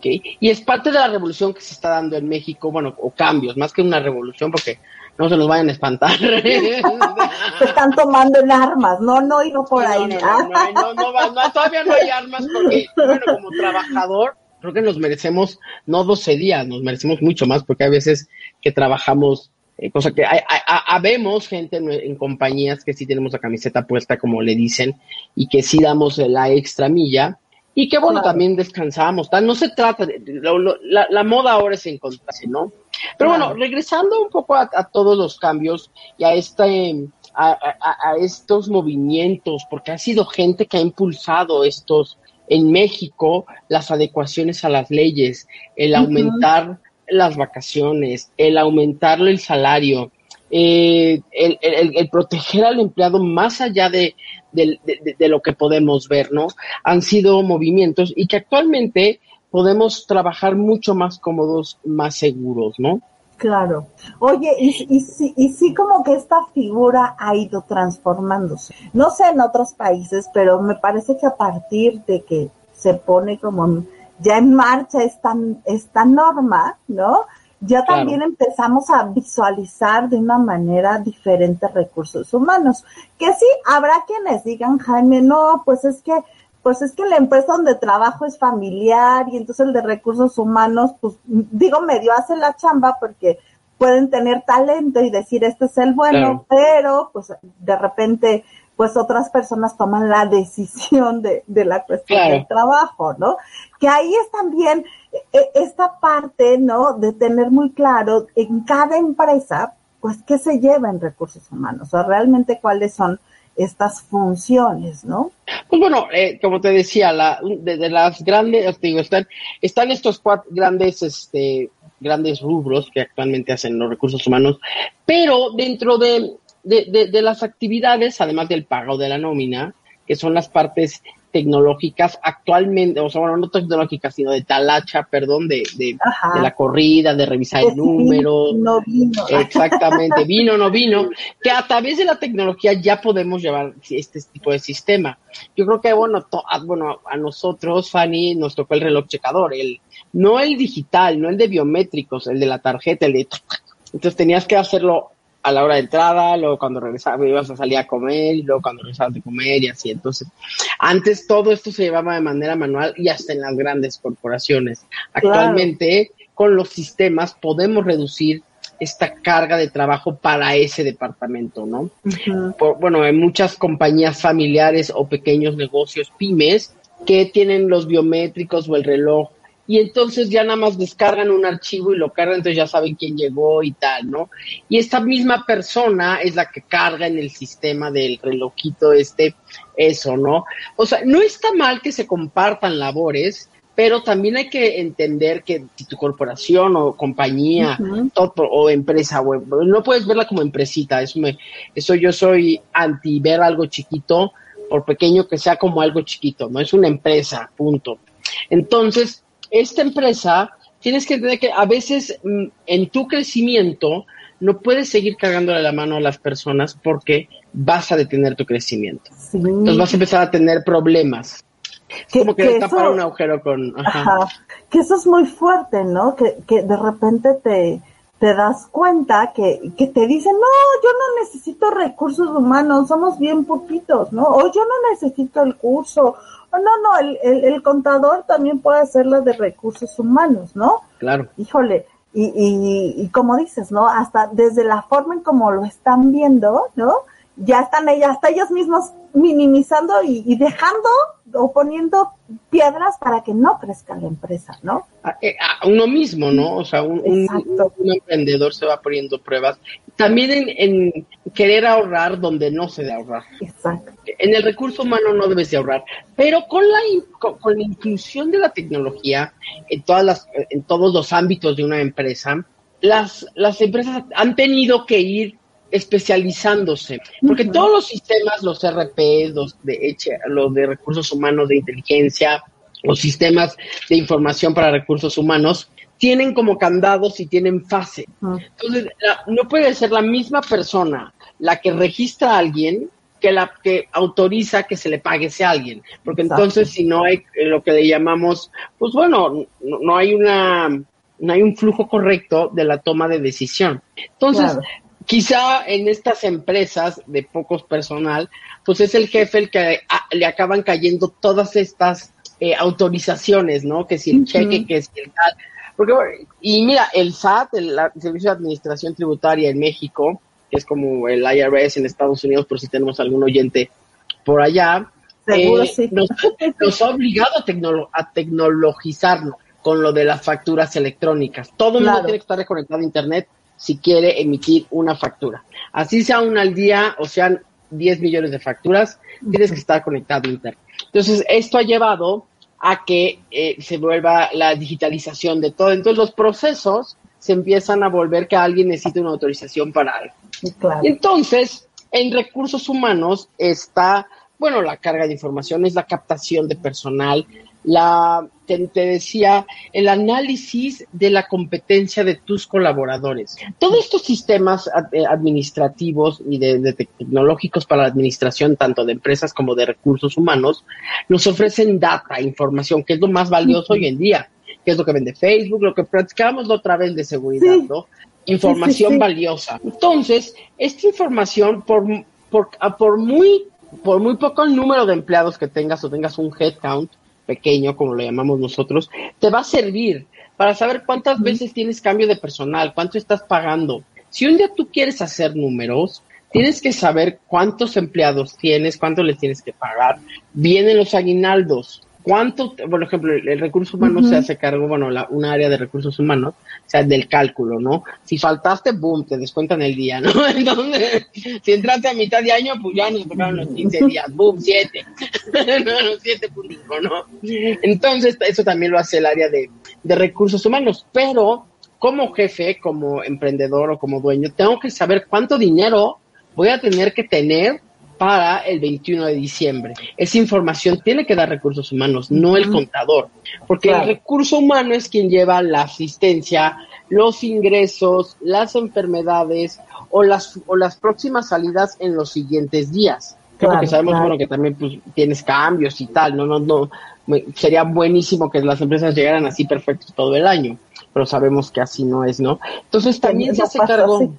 Y es parte de la revolución que se está dando en México, bueno, o cambios, más que una revolución, porque no se nos vayan a espantar. se están tomando en armas, no, no, y no por ahí. No, no, todavía no hay armas porque, bueno, como trabajador, creo que nos merecemos no 12 días, nos merecemos mucho más porque hay veces que trabajamos eh, cosa que hay, habemos gente en, compañías que sí tenemos la camiseta puesta, como le dicen, y que sí damos la extra milla, y que bueno, también descansamos. no se trata de, la, moda ahora es encontrarse, ¿no? Pero bueno, regresando un poco a, todos los cambios y a este, a, estos movimientos, porque ha sido gente que ha impulsado estos en México, las adecuaciones a las leyes, el aumentar las vacaciones, el aumentarle el salario, eh, el, proteger al empleado más allá de, lo que podemos ver, ¿no? Han sido movimientos y que actualmente podemos trabajar mucho más cómodos, más seguros, ¿no? Claro. Oye, y, y, y sí como que esta figura ha ido transformándose. No sé en otros países, pero me parece que a partir de que se pone como ya en marcha esta, esta norma, ¿no? Ya también empezamos a visualizar de una manera diferente recursos humanos. Que sí, habrá quienes digan, Jaime, no, pues es que, pues es que la empresa donde trabajo es familiar y entonces el de recursos humanos, pues digo, medio hace la chamba porque pueden tener talento y decir este es el bueno, pero pues de repente pues otras personas toman la decisión de, de la cuestión del trabajo, ¿no? Que ahí es también eh, esta parte, ¿no? De tener muy claro en cada empresa, pues, qué se lleva en recursos humanos, o realmente cuáles son estas funciones, ¿no? Pues bueno, eh, como te decía, la, de, las grandes, digo, están, están estos cuatro grandes, este, grandes rubros que actualmente hacen los recursos humanos, pero dentro de de, de, las actividades, además del pago de la nómina, que son las partes tecnológicas actualmente, o sea, bueno, no tecnológicas, sino de talacha, perdón, de, de, la corrida, de revisar el número. No vino. Exactamente, vino, no vino, que a través de la tecnología ya podemos llevar este tipo de sistema. Yo creo que, bueno, a, bueno, a nosotros, Fanny, nos tocó el reloj checador, el, no el digital, no el de biométricos, el de la tarjeta, el de... Entonces tenías que hacerlo a la hora de entrada, luego cuando regresabas ibas a salir a comer, y luego cuando regresabas de comer y así. Entonces, antes todo esto se llevaba de manera manual y hasta en las grandes corporaciones. Actualmente, con los sistemas podemos reducir esta carga de trabajo para ese departamento, ¿no? bueno, hay muchas compañías familiares o pequeños negocios, pymes, que tienen los biométricos o el reloj y entonces ya nada más descargan un archivo y lo cargan, entonces ya saben quién llegó y tal, ¿no? Y esta misma persona es la que carga en el sistema del relojito este, eso, ¿no? O sea, no está mal que se compartan labores, pero también hay que entender que si tu corporación o compañía o empresa, no puedes verla como empresita, eso, me, eso yo soy anti ver algo chiquito, por pequeño que sea como algo chiquito, no es una empresa, punto. Entonces, esta empresa, tienes que entender que a veces mm, en tu crecimiento no puedes seguir cargándole la mano a las personas porque vas a detener tu crecimiento. Entonces vas a empezar a tener problemas. como que, tapar un agujero con... Que eso es muy fuerte, ¿no? Que, que de repente te, te das cuenta que, que te dicen, no, yo no necesito recursos humanos, somos bien poquitos, ¿no? O yo no necesito el curso, no, no, el, el, contador también puede hacerlo de recursos humanos, ¿no? Claro. Híjole, y, y, y como dices, ¿no? Hasta desde la forma en cómo lo están viendo, ¿no? Ya están ellas, hasta ellos mismos minimizando y, dejando o poniendo piedras para que no crezca la empresa, ¿no? A, eh, uno mismo, ¿no? O sea, un, un, emprendedor se va poniendo pruebas. También en, querer ahorrar donde no se debe ahorrar. Exacto. En el recurso humano no debes de ahorrar, pero con la, con, la inclusión de la tecnología en, todas las, en todos los ámbitos de una empresa, las, las empresas han tenido que ir especializándose, porque todos los sistemas, los RP, los de, los de recursos humanos de inteligencia, los sistemas de información para recursos humanos, tienen como candados y tienen fase. Entonces, no puede ser la misma persona la que registra a alguien que la que autoriza que se le pague a alguien, porque entonces si no hay lo que le llamamos, pues bueno, no, hay una no hay un flujo correcto de la toma de decisión. Entonces, quizá en estas empresas de pocos personal, pues es el jefe el que le acaban cayendo todas estas eh, autorizaciones, ¿no? Que si el cheque, que si el tal. Porque, y mira, el SAT, el, Servicio de Administración Tributaria en México, que es como el IRS en Estados Unidos, por si tenemos algún oyente por allá, eh, nos, ha obligado a, a tecnologizarlo con lo de las facturas electrónicas. Todo el mundo tiene que estar conectado a Internet si quiere emitir una factura. Así sea una al día o sean 10 millones de facturas, tienes que estar conectado a Internet. Entonces, esto ha llevado a que eh, se vuelva la digitalización de todo. Entonces, los procesos se empiezan a volver que alguien necesite una autorización para algo. Entonces, en recursos humanos está, bueno, la carga de información, es la captación de personal, la, te, decía, el análisis de la competencia de tus colaboradores. Todos estos sistemas eh, administrativos y de, tecnológicos para la administración, tanto de empresas como de recursos humanos, nos ofrecen data, información, que es lo más valioso hoy en día, que es lo que vende Facebook, lo que practicamos la otra vez de seguridad, ¿no? Información valiosa. Entonces, esta información, por, por, por muy por muy poco número de empleados que tengas o tengas un headcount, pequeño, como lo llamamos nosotros, te va a servir para saber cuántas veces tienes cambio de personal, cuánto estás pagando. Si un día tú quieres hacer números, tienes que saber cuántos empleados tienes, cuánto les tienes que pagar. Vienen los aguinaldos, ¿Cuánto, por ejemplo, el, recurso humano se hace cargo, bueno, la, un área de recursos humanos, o sea, del cálculo, ¿no? Si faltaste, boom, te descuentan el día, ¿no? Entonces, si entraste a mitad de año, pues ya nos tocaron los 15 días, boom, 7. no, los 7 puntos, ¿no? Entonces, eso también lo hace el área de, de recursos humanos, pero como jefe, como emprendedor o como dueño, tengo que saber cuánto dinero voy a tener que tener para el 21 de diciembre. Esa información tiene que dar recursos humanos, no el contador, porque el recurso humano es quien lleva la asistencia, los ingresos, las enfermedades o las, o las próximas salidas en los siguientes días. porque sabemos bueno que también pues, tienes cambios y tal, no, no, no, sería buenísimo que las empresas llegaran así perfectos todo el año, pero sabemos que así no es, ¿no? Entonces también se hace cargo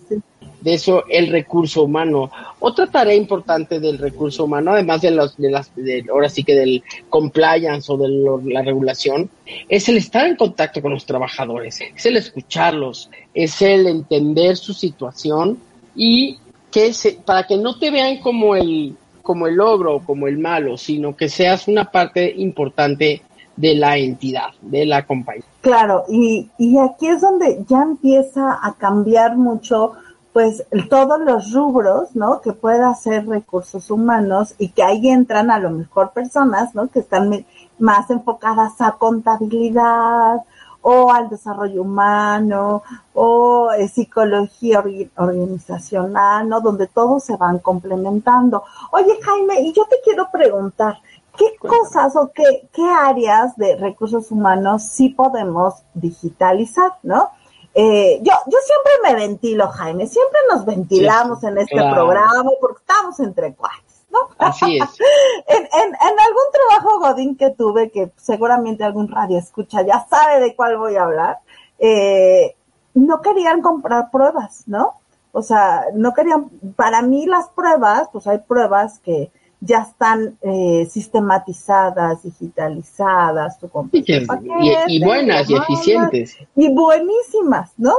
de eso el recurso humano. Otra tarea importante del recurso humano, además de los, de las, de, ahora sí que del compliance o de la regulación, es el estar en contacto con los trabajadores, es el escucharlos, es el entender su situación y que se, para que no te vean como el, como el logro como el malo, sino que seas una parte importante de la entidad, de la compañía. Claro, y, y aquí es donde ya empieza a cambiar mucho pues todos los rubros, ¿no? Que pueda hacer recursos humanos y que ahí entran a lo mejor personas, ¿no? Que están más enfocadas a contabilidad o al desarrollo humano o eh, psicología organizacional, ¿no? Donde todos se van complementando. Oye, Jaime, y yo te quiero preguntar, ¿qué cosas o qué, qué áreas de recursos humanos sí podemos digitalizar, ¿no? Eh, yo, yo siempre me ventilo, Jaime, siempre nos ventilamos en este programa porque estamos entre cuates, ¿no? Así es. en, en, en, algún trabajo Godín que tuve, que seguramente algún radio escucha, ya sabe de cuál voy a hablar, eh, no querían comprar pruebas, ¿no? O sea, no querían, para mí las pruebas, pues hay pruebas que, ya están eh, sistematizadas, digitalizadas, tu y, buenas y eficientes. Y buenísimas, ¿no?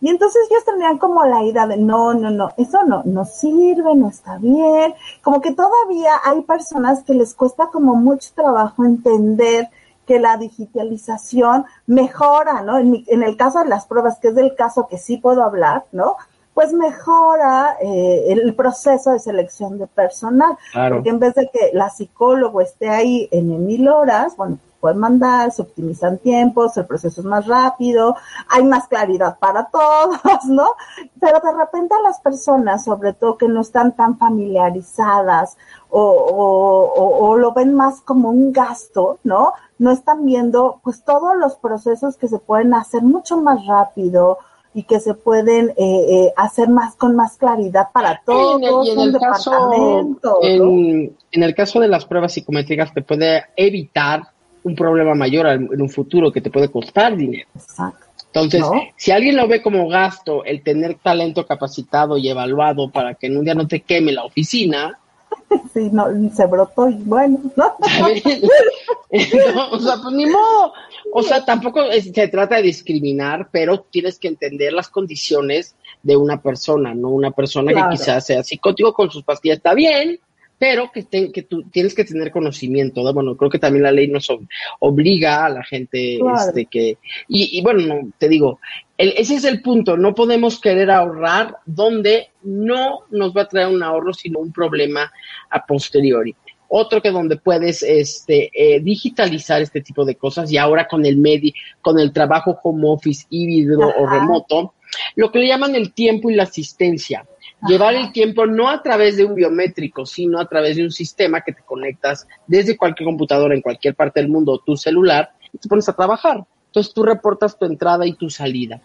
Y entonces ellos tenían como la idea de, no, no, no, eso no, no sirve, no está bien. Como que todavía hay personas que les cuesta como mucho trabajo entender que la digitalización mejora, ¿no? En, en el caso de las pruebas, que es del caso que sí puedo hablar, ¿no? Pues mejora eh, el proceso de selección de personal. Porque en vez de que la psicólogo esté ahí en mil horas, bueno, pueden mandar, se optimizan tiempos, el proceso es más rápido, hay más claridad para todos, ¿no? Pero de repente a las personas, sobre todo que no están tan familiarizadas o, o, o lo ven más como un gasto, ¿no? No están viendo pues todos los procesos que se pueden hacer mucho más rápido, y que se pueden eh, eh, hacer más con más claridad para todos. Y en el, caso, en, el caso de las pruebas psicométricas te puede evitar un problema mayor en un futuro que te puede costar dinero. Exacto. Entonces, si alguien lo ve como gasto, el tener talento capacitado y evaluado para que en un día no te queme la oficina, sí, no, se brotó y bueno, ¿no? o sea, pues ni modo. O sea, tampoco se trata de discriminar, pero tienes que entender las condiciones de una persona, ¿no? Una persona que quizás sea psicótico con sus pastillas está bien, pero que, que tú tienes que tener conocimiento, ¿no? Bueno, creo que también la ley nos obliga a la gente este, que... Y, y bueno, te digo, ese es el punto, no podemos querer ahorrar donde no nos va a traer un ahorro, sino un problema a posteriori. Otro que donde puedes este, eh, digitalizar este tipo de cosas y ahora con el MEDI, con el trabajo home office híbrido o remoto, lo que le llaman el tiempo y la asistencia. Llevar el tiempo no a través de un biométrico, sino a través de un sistema que te conectas desde cualquier computadora en cualquier parte del mundo o tu celular y te pones a trabajar. Entonces tú reportas tu entrada y tu salida.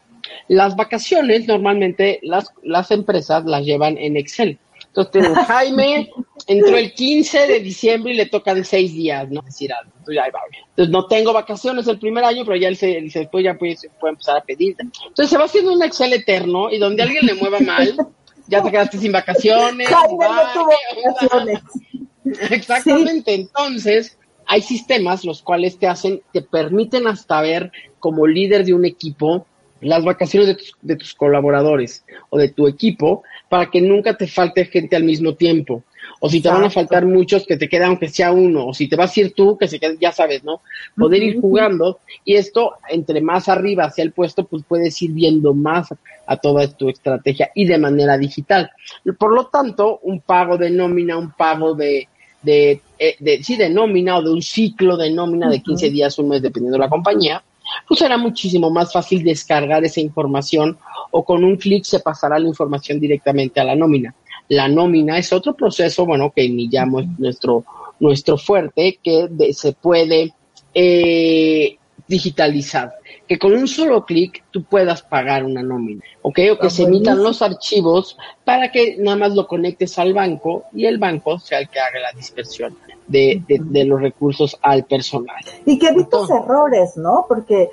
Las vacaciones normalmente las, las empresas las llevan en Excel. Entonces tienen Jaime, entró el 15 de diciembre y le tocan seis días, ¿no? Decir algo. Entonces, va Entonces no tengo vacaciones el primer año, pero ya él se, después ya puede, puede empezar a pedir. Entonces se va haciendo un Excel eterno y donde alguien le mueva mal, ya te quedaste sin vacaciones. Jaime no tuvo vacaciones. Exactamente. Entonces, hay sistemas los cuales te hacen, te permiten hasta ver como líder de un equipo las vacaciones de tus, de tus colaboradores o de tu equipo para que nunca te falte gente al mismo tiempo. O si te van a faltar muchos, que te quede aunque sea uno. O si te vas a ir tú, que se quede, ya sabes, ¿no? Poder ir jugando. Y esto, entre más arriba hacia el puesto, pues puedes ir viendo más a toda tu estrategia y de manera digital. Por lo tanto, un pago de nómina, un pago de, de, eh, de, sí, de nómina o de un ciclo de nómina de 15 días, un mes, dependiendo de la compañía, pues será muchísimo más fácil descargar esa información o con un clic se pasará la información directamente a la nómina. la nómina es otro proceso, bueno, que ni llamo es nuestro, nuestro fuerte, que se puede eh, digitalizar. Que con un solo clic tú puedas pagar una nómina, ¿ok? O que ah, se emitan los archivos para que nada más lo conectes al banco y el banco sea el que haga la dispersión de, los recursos al personal. Y que evites errores, ¿no? Porque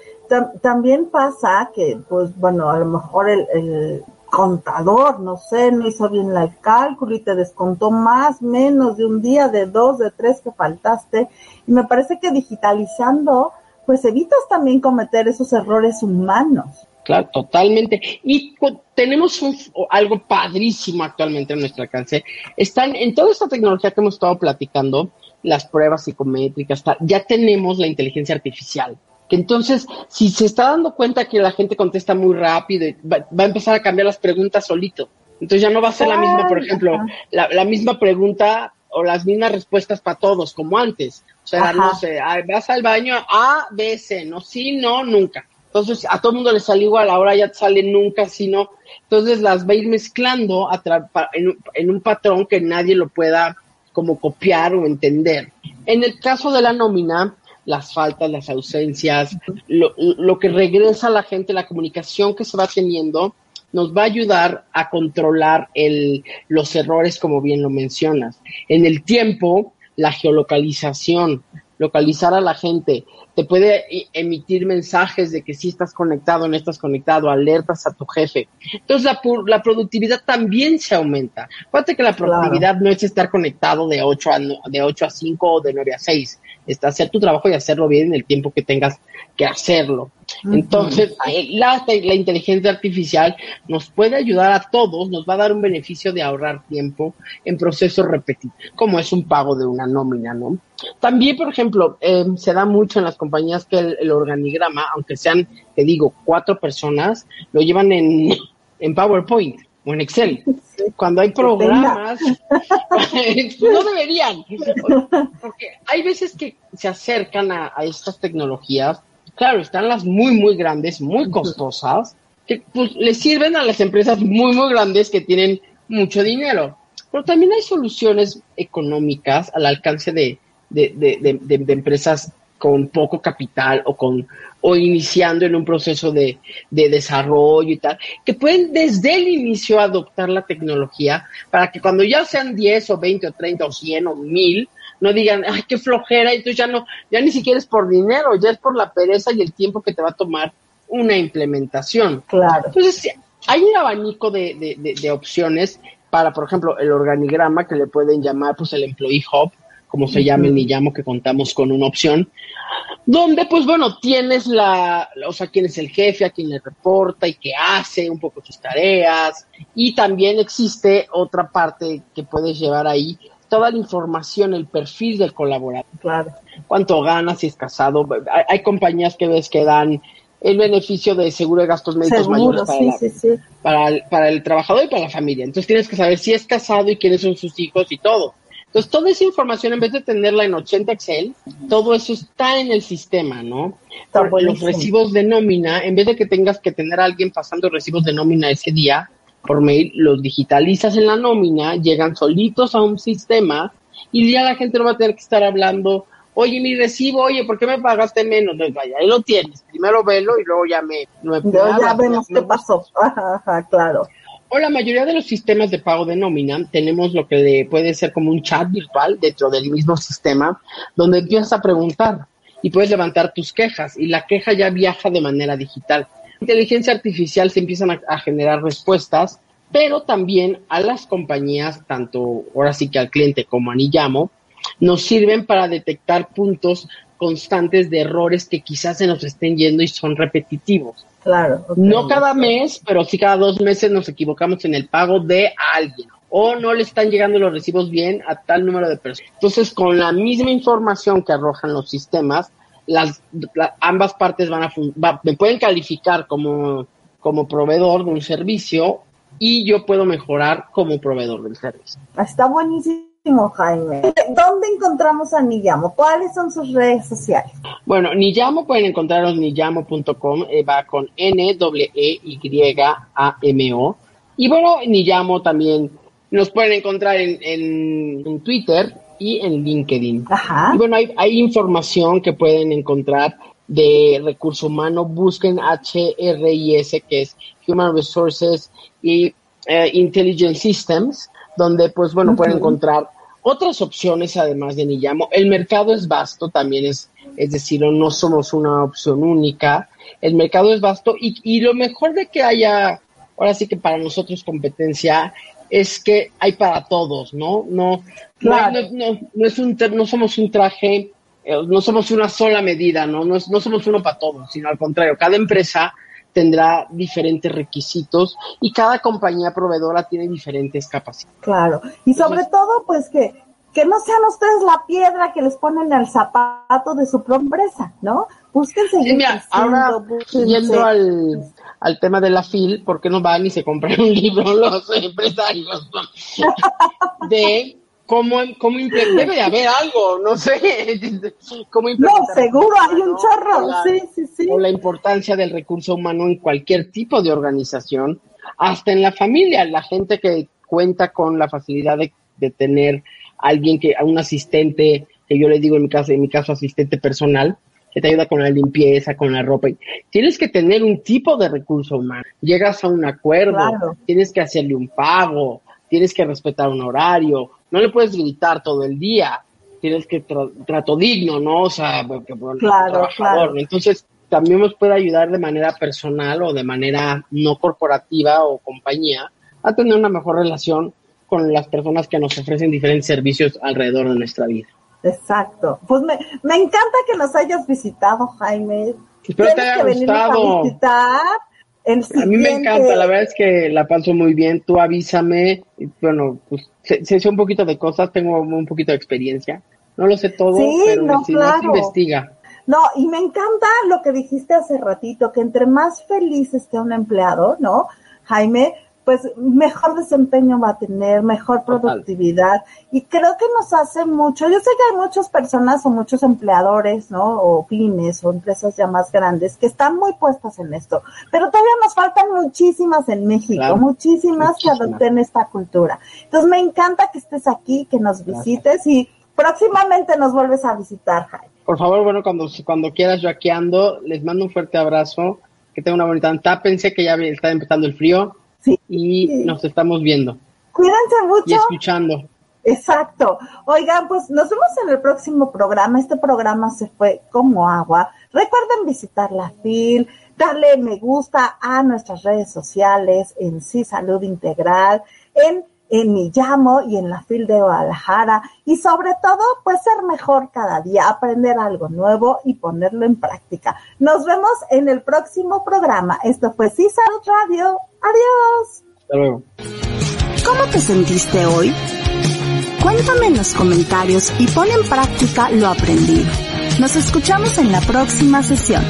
también pasa que, pues bueno, a lo mejor el contador, no sé, no hizo bien el cálculo y te descontó más, menos de un día, de dos, de tres que faltaste. Y me parece que digitalizando, pues evitas también cometer esos errores humanos. Claro, totalmente. Y tenemos algo padrísimo actualmente en nuestro alcance. Están en toda esta tecnología que hemos estado platicando, las pruebas psicométricas, ya tenemos la inteligencia artificial que entonces, si se está dando cuenta que la gente contesta muy rápido, va, va, a empezar a cambiar las preguntas solito. Entonces ya no va a ser la misma, por ejemplo, la, la misma pregunta o las mismas respuestas para todos, como antes. O sea, no sé, vas al baño, A, B, C, no, sí, no, nunca. Entonces, a todo el mundo le sale igual, ahora ya sale nunca, sí, no. Entonces, las va a ir mezclando a en, en un patrón que nadie lo pueda como copiar o entender. En el caso de la nómina, las faltas, las ausencias, lo, lo que regresa a la gente, la comunicación que se va teniendo, nos va a ayudar a controlar el, los errores, como bien lo mencionas. En el tiempo, la geolocalización, localizar a la gente, te puede emitir mensajes de que si estás conectado, no estás conectado, alertas a tu jefe. Entonces la, la productividad también se aumenta. Fíjate que la productividad no es estar conectado de 8 a, de 8 a 5 o de 9 a 6 está hacer tu trabajo y hacerlo bien en el tiempo que tengas que hacerlo. Entonces, la, la, inteligencia artificial nos puede ayudar a todos, nos va a dar un beneficio de ahorrar tiempo en procesos repetitivos, como es un pago de una nómina, ¿no? También, por ejemplo, eh, se da mucho en las compañías que el, organigrama, aunque sean, te digo, cuatro personas, lo llevan en, en PowerPoint o en Excel. Cuando hay programas, no deberían, porque hay veces que se acercan a, estas tecnologías, claro, están las muy, muy grandes, muy costosas, que pues les sirven a las empresas muy, muy grandes que tienen mucho dinero. Pero también hay soluciones económicas al alcance de, de, de, de, de empresas con poco capital o con o iniciando en un proceso de, de, desarrollo y tal, que pueden desde el inicio adoptar la tecnología para que cuando ya sean 10 o 20 o 30 o 100 o 1000, no digan, ay, qué flojera, entonces ya no, ya ni siquiera es por dinero, ya es por la pereza y el tiempo que te va a tomar una implementación. Claro. Entonces, hay un abanico de, de, de opciones para, por ejemplo, el organigrama que le pueden llamar, pues, el Employee Hub, como se llame ni llamo, que contamos con una opción, donde pues bueno, tienes la, o sea, quién es el jefe, a quién le reporta y qué hace, un poco sus tareas, y también existe otra parte que puedes llevar ahí, toda la información, el perfil del colaborador. Claro. Cuánto gana, si es casado. Hay, compañías que ves que dan el beneficio de seguro de gastos médicos mayores para, para el trabajador y para la familia. Entonces tienes que saber si es casado y quiénes son sus hijos y todo. Entonces, toda esa información, en vez de tenerla en 80 Excel, todo eso está en el sistema, ¿no? Por los recibos de nómina, en vez de que tengas que tener a alguien pasando recibos de nómina ese día por mail, los digitalizas en la nómina, llegan solitos a un sistema y ya la gente no va a tener que estar hablando, oye, mi recibo, oye, ¿por qué me pagaste menos? No, vaya, ahí lo tienes, primero velo y luego ya me... No ya vemos qué pasó, ajá, claro o la mayoría de los sistemas de pago de nómina tenemos lo que puede ser como un chat virtual dentro del mismo sistema donde empiezas a preguntar y puedes levantar tus quejas y la queja ya viaja de manera digital. Inteligencia artificial se empiezan a, generar respuestas, pero también a las compañías, tanto ahora sí que al cliente como a Niyamo, nos sirven para detectar puntos constantes de errores que quizás se nos estén yendo y son repetitivos. Claro. No cada mes, pero sí cada dos meses nos equivocamos en el pago de alguien o no le están llegando los recibos bien a tal número de personas. Entonces, con la misma información que arrojan los sistemas, las, ambas partes van a me pueden calificar como, como proveedor de un servicio y yo puedo mejorar como proveedor del servicio. Está buenísimo Jaime. ¿Dónde encontramos a Niyamo? ¿Cuáles son sus redes sociales? Bueno, Niyamo pueden encontrarnos niyamo.com, eh, va con N, W, E, Y, A, M, O. Y bueno, Niyamo también Nos pueden encontrar en, en, Twitter y en LinkedIn. Ajá. Y bueno, hay, hay información que pueden encontrar de recurso humano, busquen HRIS, que es Human Resources y eh, Intelligent Systems, donde pues bueno, pueden encontrar otras opciones además de Niyamo. El mercado es vasto, también es, es decir, no somos una opción única. El mercado es vasto y, y lo mejor de que haya, ahora sí que para nosotros competencia, es que hay para todos, ¿no? No, no, no, no, es un, no somos un traje eh, no somos una sola medida, ¿no? No, no somos uno para todos, sino al contrario, cada empresa tendrá diferentes requisitos y cada compañía proveedora tiene diferentes capacidades. Claro, y sobre todo, pues que, que no sean ustedes la piedra que les ponen al zapato de su propia empresa, ¿no? Búsquense. Sí, mira, ahora yendo al, al tema de la FIL, ¿por qué no van y se compran un libro los empresarios? de ¿Cómo, cómo debe de haber algo, no sé, cómo No, seguro hay un chorro, sí, sí, sí. O la importancia del recurso humano en cualquier tipo de organización, hasta en la familia, la gente que cuenta con la facilidad de, de tener alguien que, a un asistente, que yo le digo en mi caso, en mi caso asistente personal, que te ayuda con la limpieza, con la ropa. Tienes que tener un tipo de recurso humano. Llegas a un acuerdo, tienes que hacerle un pago, tienes que respetar un horario, no le puedes gritar todo el día, tienes que trato digno, ¿no? O sea, porque, claro, claro. Entonces, también nos puede ayudar de manera personal o de manera no corporativa o compañía a tener una mejor relación con las personas que nos ofrecen diferentes servicios alrededor de nuestra vida. Exacto. Pues me, me encanta que nos hayas visitado, Jaime. Espero te haya gustado. A mí me encanta, la verdad es que la paso muy bien. Tú avísame. Bueno, pues sé, sé un poquito de cosas, tengo un poquito de experiencia. No lo sé todo, pero no, si no investiga. No, y me encanta lo que dijiste hace ratito, que entre más feliz esté un empleado, ¿no? Jaime, pues mejor desempeño va a tener, mejor productividad. Y creo que nos hace mucho. Yo sé que hay muchas personas o muchos empleadores, ¿no? O pymes o empresas ya más grandes que están muy puestas en esto. Pero todavía nos faltan muchísimas en México, muchísimas, que adopten esta cultura. Entonces me encanta que estés aquí, que nos visites y próximamente nos vuelves a visitar, Jaime. Por favor, bueno, cuando, cuando quieras, yo aquí ando. Les mando un fuerte abrazo. Que tenga una bonita. Pensé que ya está empezando el frío y nos estamos viendo. Cuídense mucho. Y escuchando. Exacto. Oigan, pues nos vemos en el próximo programa. Este programa se fue como agua. Recuerden visitar la FIL, darle me gusta a nuestras redes sociales en Sí Salud Integral, en en mi llamo y en la FIL de Guadalajara y sobre todo pues ser mejor cada día, aprender algo nuevo y ponerlo en práctica. Nos vemos en el próximo programa. Esto fue Sí Salud Radio. Adiós. Hasta luego. ¿Cómo te sentiste hoy? Cuéntame en los comentarios y pon en práctica lo aprendido. Nos escuchamos en la próxima sesión.